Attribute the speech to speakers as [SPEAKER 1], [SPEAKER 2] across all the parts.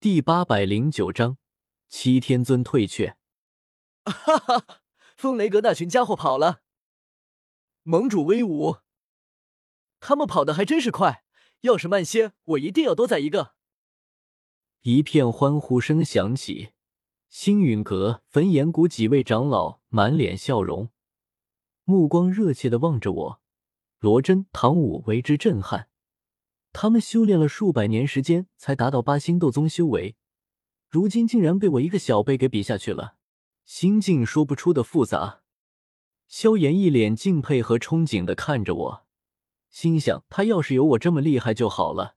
[SPEAKER 1] 第八百零九章，七天尊退却。
[SPEAKER 2] 哈哈，风雷阁那群家伙跑了，盟主威武！他们跑的还真是快，要是慢些，我一定要多宰一个。
[SPEAKER 1] 一片欢呼声响起，星陨阁、焚炎谷几位长老满脸笑容，目光热切的望着我。罗真、唐舞为之震撼。他们修炼了数百年时间，才达到八星斗宗修为，如今竟然被我一个小辈给比下去了，心境说不出的复杂。萧炎一脸敬佩和憧憬的看着我，心想他要是有我这么厉害就好了，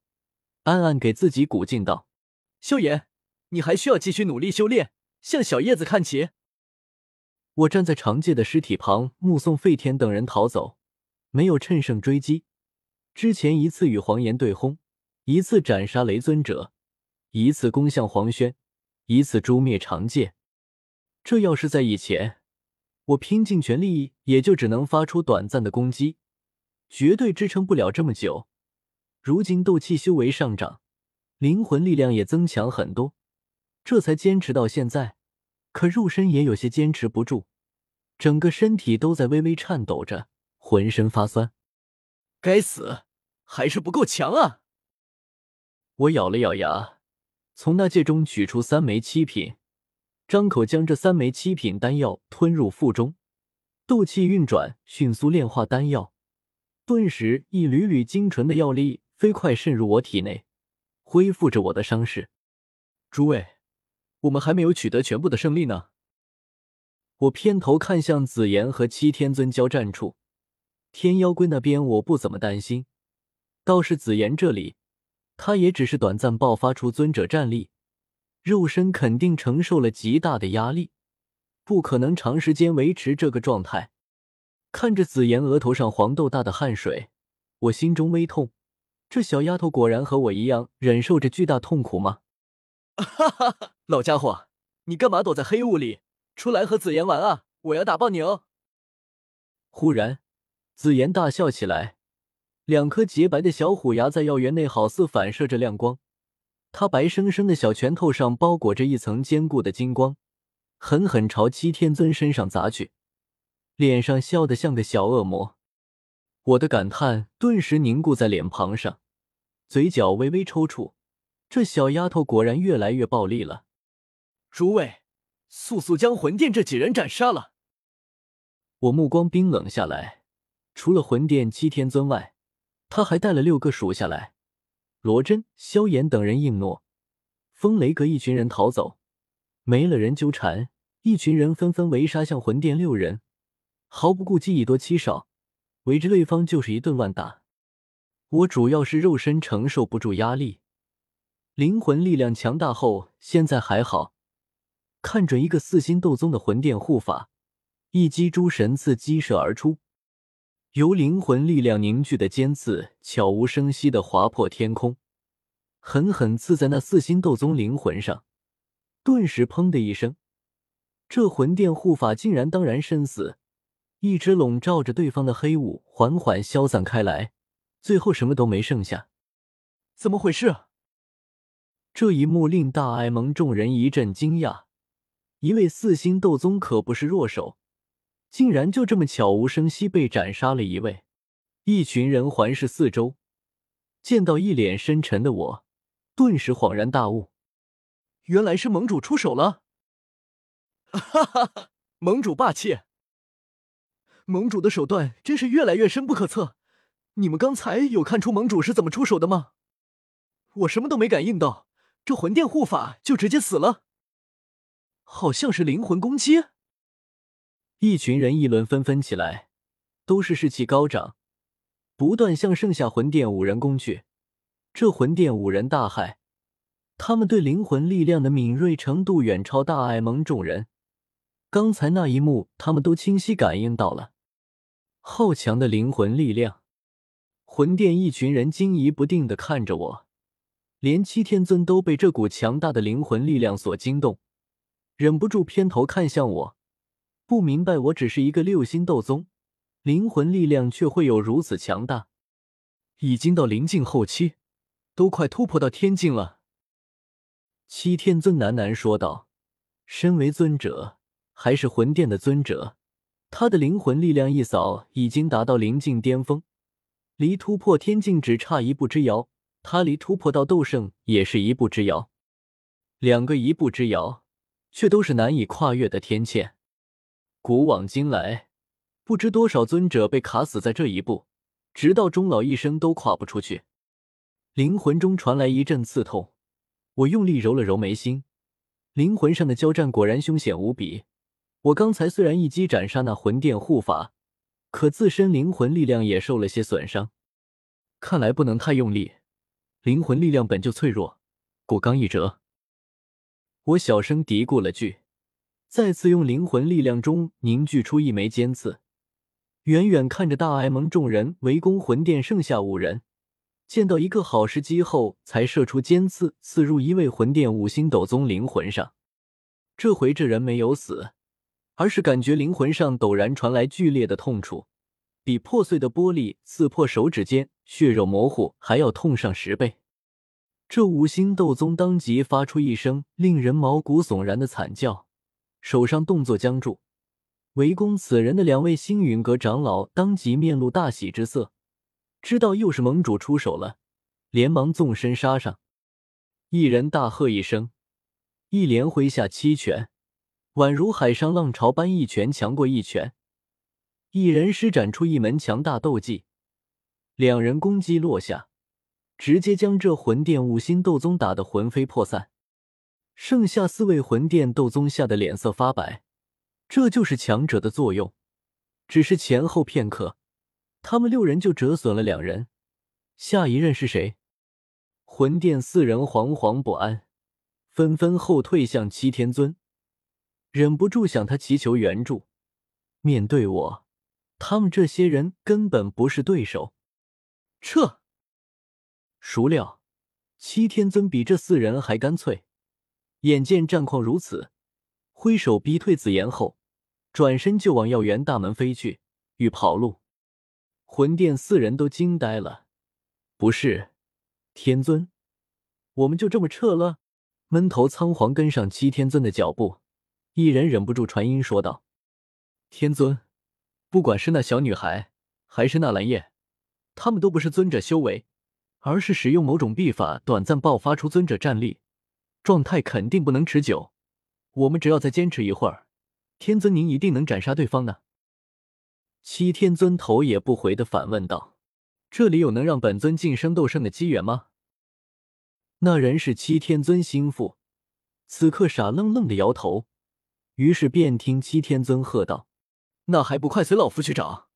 [SPEAKER 1] 暗暗给自己鼓劲道：“
[SPEAKER 2] 萧炎，你还需要继续努力修炼，向小叶子看齐。”
[SPEAKER 1] 我站在长介的尸体旁，目送费天等人逃走，没有趁胜追击。之前一次与黄岩对轰，一次斩杀雷尊者，一次攻向黄轩，一次诛灭长戒。这要是在以前，我拼尽全力也就只能发出短暂的攻击，绝对支撑不了这么久。如今斗气修为上涨，灵魂力量也增强很多，这才坚持到现在。可肉身也有些坚持不住，整个身体都在微微颤抖着，浑身发酸。
[SPEAKER 2] 该死，还是不够强啊！
[SPEAKER 1] 我咬了咬牙，从那戒中取出三枚七品，张口将这三枚七品丹药吞入腹中，斗气运转，迅速炼化丹药。顿时，一缕缕精纯的药力飞快渗入我体内，恢复着我的伤势。
[SPEAKER 2] 诸位，我们还没有取得全部的胜利呢。
[SPEAKER 1] 我偏头看向紫妍和七天尊交战处。天妖龟那边我不怎么担心，倒是紫妍这里，她也只是短暂爆发出尊者战力，肉身肯定承受了极大的压力，不可能长时间维持这个状态。看着紫妍额头上黄豆大的汗水，我心中微痛，这小丫头果然和我一样忍受着巨大痛苦吗？
[SPEAKER 2] 哈哈哈，老家伙，你干嘛躲在黑雾里？出来和紫妍玩啊！我要打爆你哦！
[SPEAKER 1] 忽然。紫妍大笑起来，两颗洁白的小虎牙在药园内好似反射着亮光。她白生生的小拳头上包裹着一层坚固的金光，狠狠朝七天尊身上砸去，脸上笑得像个小恶魔。我的感叹顿时凝固在脸庞上，嘴角微微抽搐。这小丫头果然越来越暴力了。
[SPEAKER 2] 诸位，速速将魂殿这几人斩杀了！
[SPEAKER 1] 我目光冰冷下来。除了魂殿七天尊外，他还带了六个属下来。罗真、萧炎等人应诺，风雷阁一群人逃走，没了人纠缠，一群人纷纷围杀向魂殿六人，毫不顾忌以多欺少，围着对方就是一顿乱打。我主要是肉身承受不住压力，灵魂力量强大后现在还好，看准一个四星斗宗的魂殿护法，一击诸神刺激射而出。由灵魂力量凝聚的尖刺，悄无声息的划破天空，狠狠刺在那四星斗宗灵魂上。顿时，砰的一声，这魂殿护法竟然当然身死。一直笼罩着对方的黑雾缓缓消散开来，最后什么都没剩下。
[SPEAKER 2] 怎么回事？
[SPEAKER 1] 这一幕令大艾蒙众人一阵惊讶。一位四星斗宗可不是弱手。竟然就这么悄无声息被斩杀了一位，一群人环视四周，见到一脸深沉的我，顿时恍然大悟，
[SPEAKER 2] 原来是盟主出手了！哈哈哈，盟主霸气，盟主的手段真是越来越深不可测。你们刚才有看出盟主是怎么出手的吗？我什么都没感应到，这魂殿护法就直接死了，好像是灵魂攻击。
[SPEAKER 1] 一群人议论纷纷起来，都是士气高涨，不断向剩下魂殿五人攻去。这魂殿五人大骇，他们对灵魂力量的敏锐程度远超大艾蒙众人。刚才那一幕，他们都清晰感应到了好强的灵魂力量。魂殿一群人惊疑不定的看着我，连七天尊都被这股强大的灵魂力量所惊动，忍不住偏头看向我。不明白，我只是一个六星斗宗，灵魂力量却会有如此强大，
[SPEAKER 2] 已经到临近后期，都快突破到天境了。
[SPEAKER 1] 七天尊喃喃说道：“身为尊者，还是魂殿的尊者，他的灵魂力量一扫已经达到灵境巅峰，离突破天境只差一步之遥。他离突破到斗圣也是一步之遥，两个一步之遥，却都是难以跨越的天堑。古往今来，不知多少尊者被卡死在这一步，直到终老一生都跨不出去。灵魂中传来一阵刺痛，我用力揉了揉眉心，灵魂上的交战果然凶险无比。我刚才虽然一击斩杀那魂殿护法，可自身灵魂力量也受了些损伤，看来不能太用力。灵魂力量本就脆弱，过刚一折。我小声嘀咕了句，再次用灵魂力量中凝聚出一枚尖刺，远远看着大艾蒙众人围攻魂殿，剩下五人，见到一个好时机后，才射出尖刺，刺入一位魂殿五星斗宗灵魂上。这回这人没有死，而是感觉灵魂上陡然传来剧烈的痛楚。比破碎的玻璃刺破手指间血肉模糊还要痛上十倍。这五星斗宗当即发出一声令人毛骨悚然的惨叫，手上动作僵住。围攻此人的两位星陨阁长老当即面露大喜之色，知道又是盟主出手了，连忙纵身杀上。一人大喝一声，一连挥下七拳，宛如海上浪潮般，一拳强过一拳。一人施展出一门强大斗技，两人攻击落下，直接将这魂殿五星斗宗打得魂飞魄散。剩下四位魂殿斗宗吓得脸色发白，这就是强者的作用。只是前后片刻，他们六人就折损了两人。下一任是谁？魂殿四人惶惶不安，纷纷后退向七天尊，忍不住向他祈求援助。面对我。他们这些人根本不是对手，撤！孰料七天尊比这四人还干脆，眼见战况如此，挥手逼退紫妍后，转身就往药园大门飞去，欲跑路。魂殿四人都惊呆了，不是天尊，我们就这么撤了？闷头仓皇跟上七天尊的脚步，一人忍不住传音说道：“天尊。”不管是那小女孩，还是那蓝叶，他们都不是尊者修为，而是使用某种秘法，短暂爆发出尊者战力，状态肯定不能持久。我们只要再坚持一会儿，天尊您一定能斩杀对方的。七天尊头也不回的反问道：“这里有能让本尊晋升斗圣的机缘吗？”那人是七天尊心腹，此刻傻愣愣的摇头，于是便听七天尊喝道。那还不快随老夫去找！